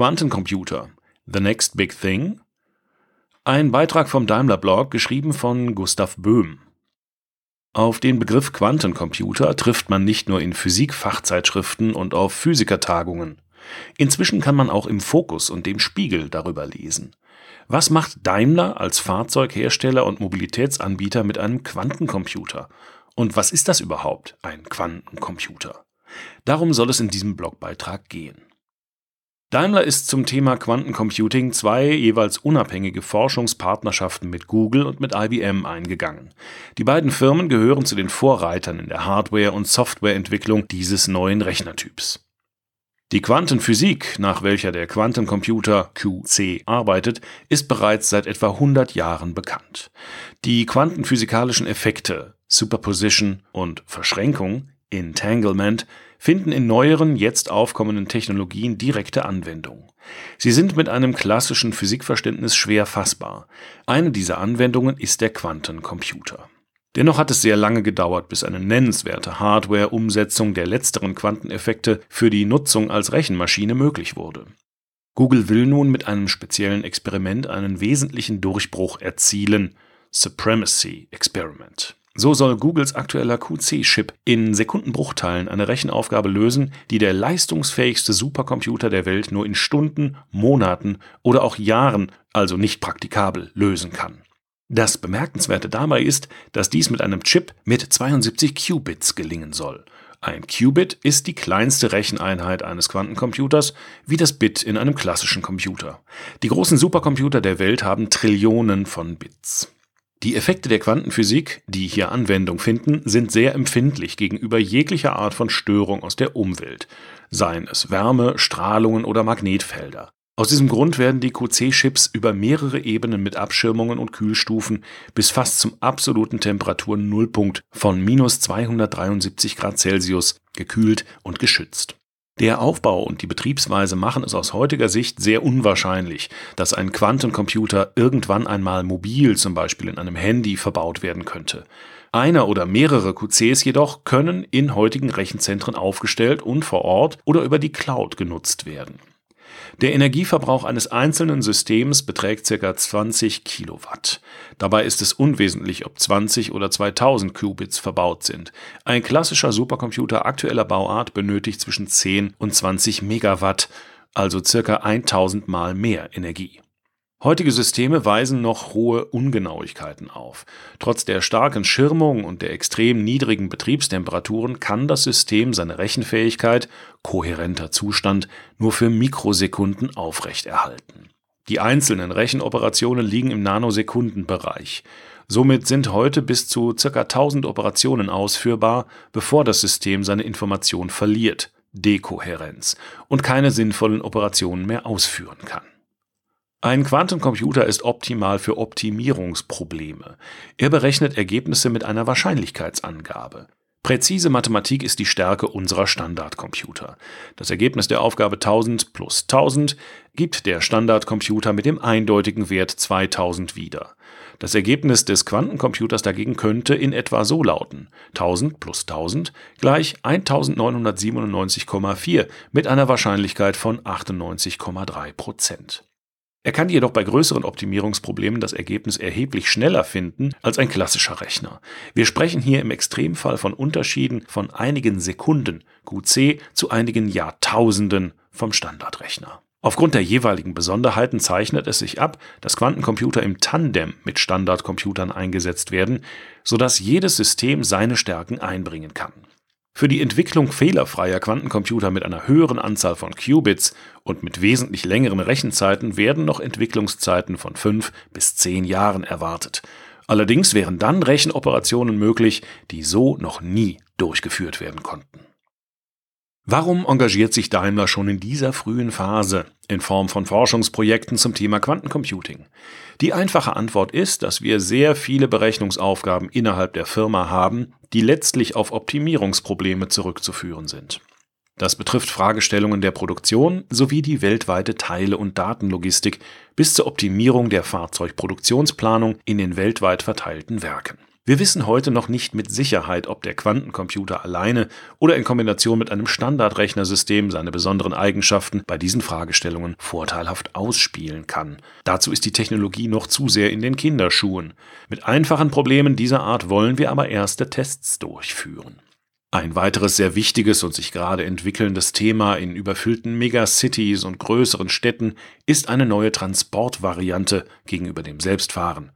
Quantencomputer The Next Big Thing? Ein Beitrag vom Daimler Blog, geschrieben von Gustav Böhm. Auf den Begriff Quantencomputer trifft man nicht nur in Physikfachzeitschriften und auf Physikertagungen. Inzwischen kann man auch im Fokus und dem Spiegel darüber lesen. Was macht Daimler als Fahrzeughersteller und Mobilitätsanbieter mit einem Quantencomputer? Und was ist das überhaupt, ein Quantencomputer? Darum soll es in diesem Blogbeitrag gehen. Daimler ist zum Thema Quantencomputing zwei jeweils unabhängige Forschungspartnerschaften mit Google und mit IBM eingegangen. Die beiden Firmen gehören zu den Vorreitern in der Hardware- und Softwareentwicklung dieses neuen Rechnertyps. Die Quantenphysik, nach welcher der Quantencomputer QC arbeitet, ist bereits seit etwa 100 Jahren bekannt. Die quantenphysikalischen Effekte Superposition und Verschränkung Entanglement finden in neueren, jetzt aufkommenden Technologien direkte Anwendung. Sie sind mit einem klassischen Physikverständnis schwer fassbar. Eine dieser Anwendungen ist der Quantencomputer. Dennoch hat es sehr lange gedauert, bis eine nennenswerte Hardware-Umsetzung der letzteren Quanteneffekte für die Nutzung als Rechenmaschine möglich wurde. Google will nun mit einem speziellen Experiment einen wesentlichen Durchbruch erzielen, Supremacy Experiment. So soll Googles aktueller QC-Chip in Sekundenbruchteilen eine Rechenaufgabe lösen, die der leistungsfähigste Supercomputer der Welt nur in Stunden, Monaten oder auch Jahren, also nicht praktikabel, lösen kann. Das Bemerkenswerte dabei ist, dass dies mit einem Chip mit 72 Qubits gelingen soll. Ein Qubit ist die kleinste Recheneinheit eines Quantencomputers, wie das Bit in einem klassischen Computer. Die großen Supercomputer der Welt haben Trillionen von Bits. Die Effekte der Quantenphysik, die hier Anwendung finden, sind sehr empfindlich gegenüber jeglicher Art von Störung aus der Umwelt, seien es Wärme, Strahlungen oder Magnetfelder. Aus diesem Grund werden die QC-Chips über mehrere Ebenen mit Abschirmungen und Kühlstufen bis fast zum absoluten Temperaturnullpunkt von minus 273 Grad Celsius gekühlt und geschützt. Der Aufbau und die Betriebsweise machen es aus heutiger Sicht sehr unwahrscheinlich, dass ein Quantencomputer irgendwann einmal mobil, zum Beispiel in einem Handy, verbaut werden könnte. Einer oder mehrere QCs jedoch können in heutigen Rechenzentren aufgestellt und vor Ort oder über die Cloud genutzt werden. Der Energieverbrauch eines einzelnen Systems beträgt ca. 20 Kilowatt. Dabei ist es unwesentlich, ob 20 oder 2000 Qubits verbaut sind. Ein klassischer Supercomputer aktueller Bauart benötigt zwischen 10 und 20 Megawatt, also ca. 1000 mal mehr Energie. Heutige Systeme weisen noch hohe Ungenauigkeiten auf. Trotz der starken Schirmung und der extrem niedrigen Betriebstemperaturen kann das System seine Rechenfähigkeit kohärenter Zustand nur für Mikrosekunden aufrechterhalten. Die einzelnen Rechenoperationen liegen im Nanosekundenbereich. Somit sind heute bis zu ca. 1000 Operationen ausführbar, bevor das System seine Information verliert, Dekohärenz, und keine sinnvollen Operationen mehr ausführen kann. Ein Quantencomputer ist optimal für Optimierungsprobleme. Er berechnet Ergebnisse mit einer Wahrscheinlichkeitsangabe. Präzise Mathematik ist die Stärke unserer Standardcomputer. Das Ergebnis der Aufgabe 1000 plus 1000 gibt der Standardcomputer mit dem eindeutigen Wert 2000 wieder. Das Ergebnis des Quantencomputers dagegen könnte in etwa so lauten: 1000 plus 1000 gleich 1997,4 mit einer Wahrscheinlichkeit von 98,3 Prozent. Er kann jedoch bei größeren Optimierungsproblemen das Ergebnis erheblich schneller finden als ein klassischer Rechner. Wir sprechen hier im Extremfall von Unterschieden von einigen Sekunden QC zu einigen Jahrtausenden vom Standardrechner. Aufgrund der jeweiligen Besonderheiten zeichnet es sich ab, dass Quantencomputer im Tandem mit Standardcomputern eingesetzt werden, sodass jedes System seine Stärken einbringen kann. Für die Entwicklung fehlerfreier Quantencomputer mit einer höheren Anzahl von Qubits und mit wesentlich längeren Rechenzeiten werden noch Entwicklungszeiten von fünf bis zehn Jahren erwartet. Allerdings wären dann Rechenoperationen möglich, die so noch nie durchgeführt werden konnten. Warum engagiert sich Daimler schon in dieser frühen Phase in Form von Forschungsprojekten zum Thema Quantencomputing? Die einfache Antwort ist, dass wir sehr viele Berechnungsaufgaben innerhalb der Firma haben, die letztlich auf Optimierungsprobleme zurückzuführen sind. Das betrifft Fragestellungen der Produktion sowie die weltweite Teile- und Datenlogistik bis zur Optimierung der Fahrzeugproduktionsplanung in den weltweit verteilten Werken. Wir wissen heute noch nicht mit Sicherheit, ob der Quantencomputer alleine oder in Kombination mit einem Standardrechnersystem seine besonderen Eigenschaften bei diesen Fragestellungen vorteilhaft ausspielen kann. Dazu ist die Technologie noch zu sehr in den Kinderschuhen. Mit einfachen Problemen dieser Art wollen wir aber erste Tests durchführen. Ein weiteres sehr wichtiges und sich gerade entwickelndes Thema in überfüllten Megacities und größeren Städten ist eine neue Transportvariante gegenüber dem Selbstfahren.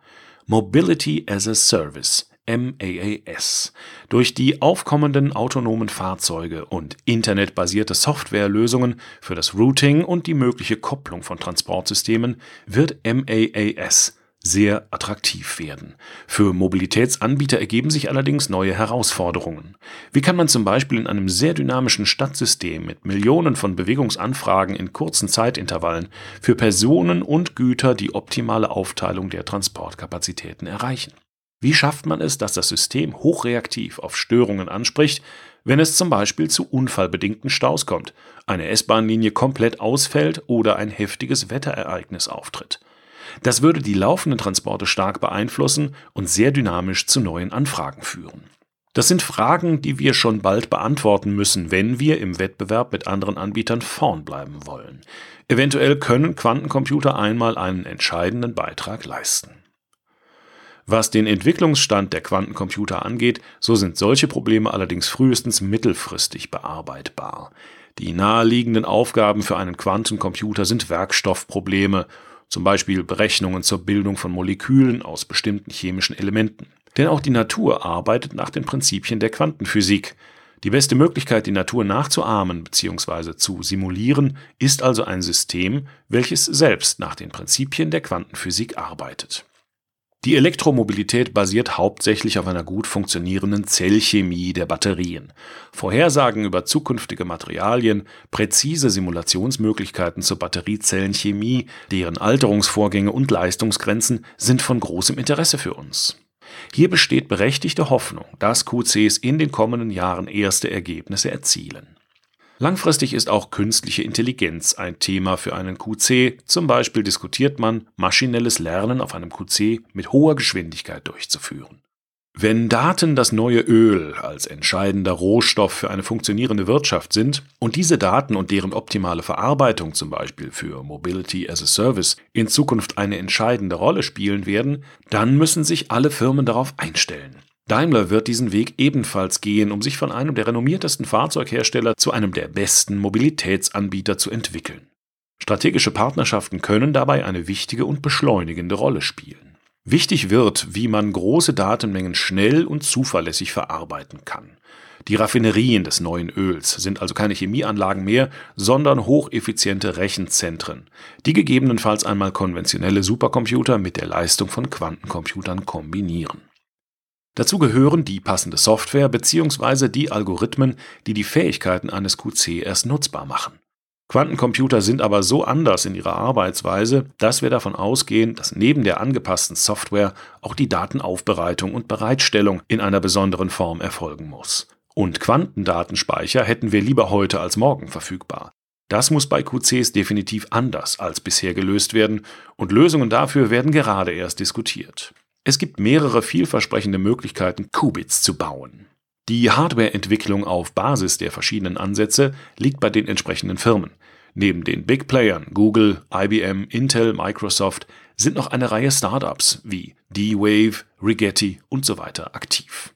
Mobility as a Service MAAS. Durch die aufkommenden autonomen Fahrzeuge und internetbasierte Softwarelösungen für das Routing und die mögliche Kopplung von Transportsystemen wird MAAS sehr attraktiv werden. Für Mobilitätsanbieter ergeben sich allerdings neue Herausforderungen. Wie kann man zum Beispiel in einem sehr dynamischen Stadtsystem mit Millionen von Bewegungsanfragen in kurzen Zeitintervallen für Personen und Güter die optimale Aufteilung der Transportkapazitäten erreichen? Wie schafft man es, dass das System hochreaktiv auf Störungen anspricht, wenn es zum Beispiel zu unfallbedingten Staus kommt, eine S-Bahn-Linie komplett ausfällt oder ein heftiges Wetterereignis auftritt? Das würde die laufenden Transporte stark beeinflussen und sehr dynamisch zu neuen Anfragen führen. Das sind Fragen, die wir schon bald beantworten müssen, wenn wir im Wettbewerb mit anderen Anbietern vorn bleiben wollen. Eventuell können Quantencomputer einmal einen entscheidenden Beitrag leisten. Was den Entwicklungsstand der Quantencomputer angeht, so sind solche Probleme allerdings frühestens mittelfristig bearbeitbar. Die naheliegenden Aufgaben für einen Quantencomputer sind Werkstoffprobleme zum Beispiel Berechnungen zur Bildung von Molekülen aus bestimmten chemischen Elementen. Denn auch die Natur arbeitet nach den Prinzipien der Quantenphysik. Die beste Möglichkeit, die Natur nachzuahmen bzw. zu simulieren, ist also ein System, welches selbst nach den Prinzipien der Quantenphysik arbeitet. Die Elektromobilität basiert hauptsächlich auf einer gut funktionierenden Zellchemie der Batterien. Vorhersagen über zukünftige Materialien, präzise Simulationsmöglichkeiten zur Batteriezellenchemie, deren Alterungsvorgänge und Leistungsgrenzen sind von großem Interesse für uns. Hier besteht berechtigte Hoffnung, dass QCs in den kommenden Jahren erste Ergebnisse erzielen. Langfristig ist auch künstliche Intelligenz ein Thema für einen QC, zum Beispiel diskutiert man, maschinelles Lernen auf einem QC mit hoher Geschwindigkeit durchzuführen. Wenn Daten das neue Öl als entscheidender Rohstoff für eine funktionierende Wirtschaft sind und diese Daten und deren optimale Verarbeitung zum Beispiel für Mobility as a Service in Zukunft eine entscheidende Rolle spielen werden, dann müssen sich alle Firmen darauf einstellen. Daimler wird diesen Weg ebenfalls gehen, um sich von einem der renommiertesten Fahrzeughersteller zu einem der besten Mobilitätsanbieter zu entwickeln. Strategische Partnerschaften können dabei eine wichtige und beschleunigende Rolle spielen. Wichtig wird, wie man große Datenmengen schnell und zuverlässig verarbeiten kann. Die Raffinerien des neuen Öls sind also keine Chemieanlagen mehr, sondern hocheffiziente Rechenzentren, die gegebenenfalls einmal konventionelle Supercomputer mit der Leistung von Quantencomputern kombinieren. Dazu gehören die passende Software bzw. die Algorithmen, die die Fähigkeiten eines QC erst nutzbar machen. Quantencomputer sind aber so anders in ihrer Arbeitsweise, dass wir davon ausgehen, dass neben der angepassten Software auch die Datenaufbereitung und Bereitstellung in einer besonderen Form erfolgen muss. Und Quantendatenspeicher hätten wir lieber heute als morgen verfügbar. Das muss bei QCs definitiv anders als bisher gelöst werden, und Lösungen dafür werden gerade erst diskutiert. Es gibt mehrere vielversprechende Möglichkeiten, Qubits zu bauen. Die Hardwareentwicklung auf Basis der verschiedenen Ansätze liegt bei den entsprechenden Firmen. Neben den Big Playern Google, IBM, Intel, Microsoft sind noch eine Reihe Startups wie D-Wave, Rigetti und so weiter aktiv.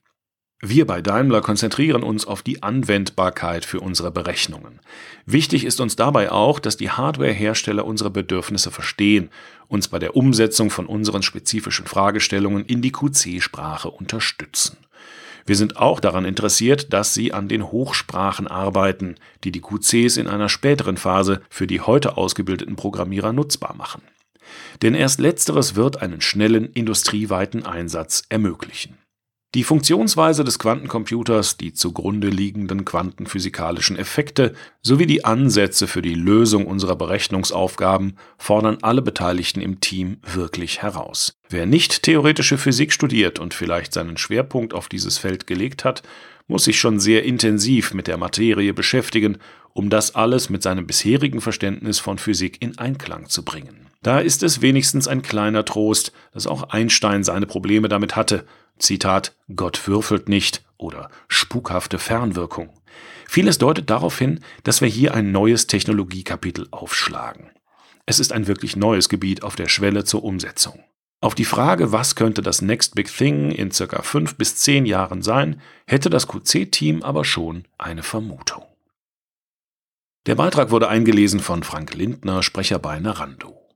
Wir bei Daimler konzentrieren uns auf die Anwendbarkeit für unsere Berechnungen. Wichtig ist uns dabei auch, dass die Hardwarehersteller unsere Bedürfnisse verstehen, uns bei der Umsetzung von unseren spezifischen Fragestellungen in die QC-Sprache unterstützen. Wir sind auch daran interessiert, dass sie an den Hochsprachen arbeiten, die die QCs in einer späteren Phase für die heute ausgebildeten Programmierer nutzbar machen. Denn erst letzteres wird einen schnellen industrieweiten Einsatz ermöglichen. Die Funktionsweise des Quantencomputers, die zugrunde liegenden quantenphysikalischen Effekte sowie die Ansätze für die Lösung unserer Berechnungsaufgaben fordern alle Beteiligten im Team wirklich heraus. Wer nicht theoretische Physik studiert und vielleicht seinen Schwerpunkt auf dieses Feld gelegt hat, muss sich schon sehr intensiv mit der Materie beschäftigen, um das alles mit seinem bisherigen Verständnis von Physik in Einklang zu bringen. Da ist es wenigstens ein kleiner Trost, dass auch Einstein seine Probleme damit hatte Zitat Gott würfelt nicht oder spukhafte Fernwirkung. Vieles deutet darauf hin, dass wir hier ein neues Technologiekapitel aufschlagen. Es ist ein wirklich neues Gebiet auf der Schwelle zur Umsetzung. Auf die Frage, was könnte das Next Big Thing in circa fünf bis zehn Jahren sein, hätte das QC-Team aber schon eine Vermutung. Der Beitrag wurde eingelesen von Frank Lindner, Sprecher bei Narando.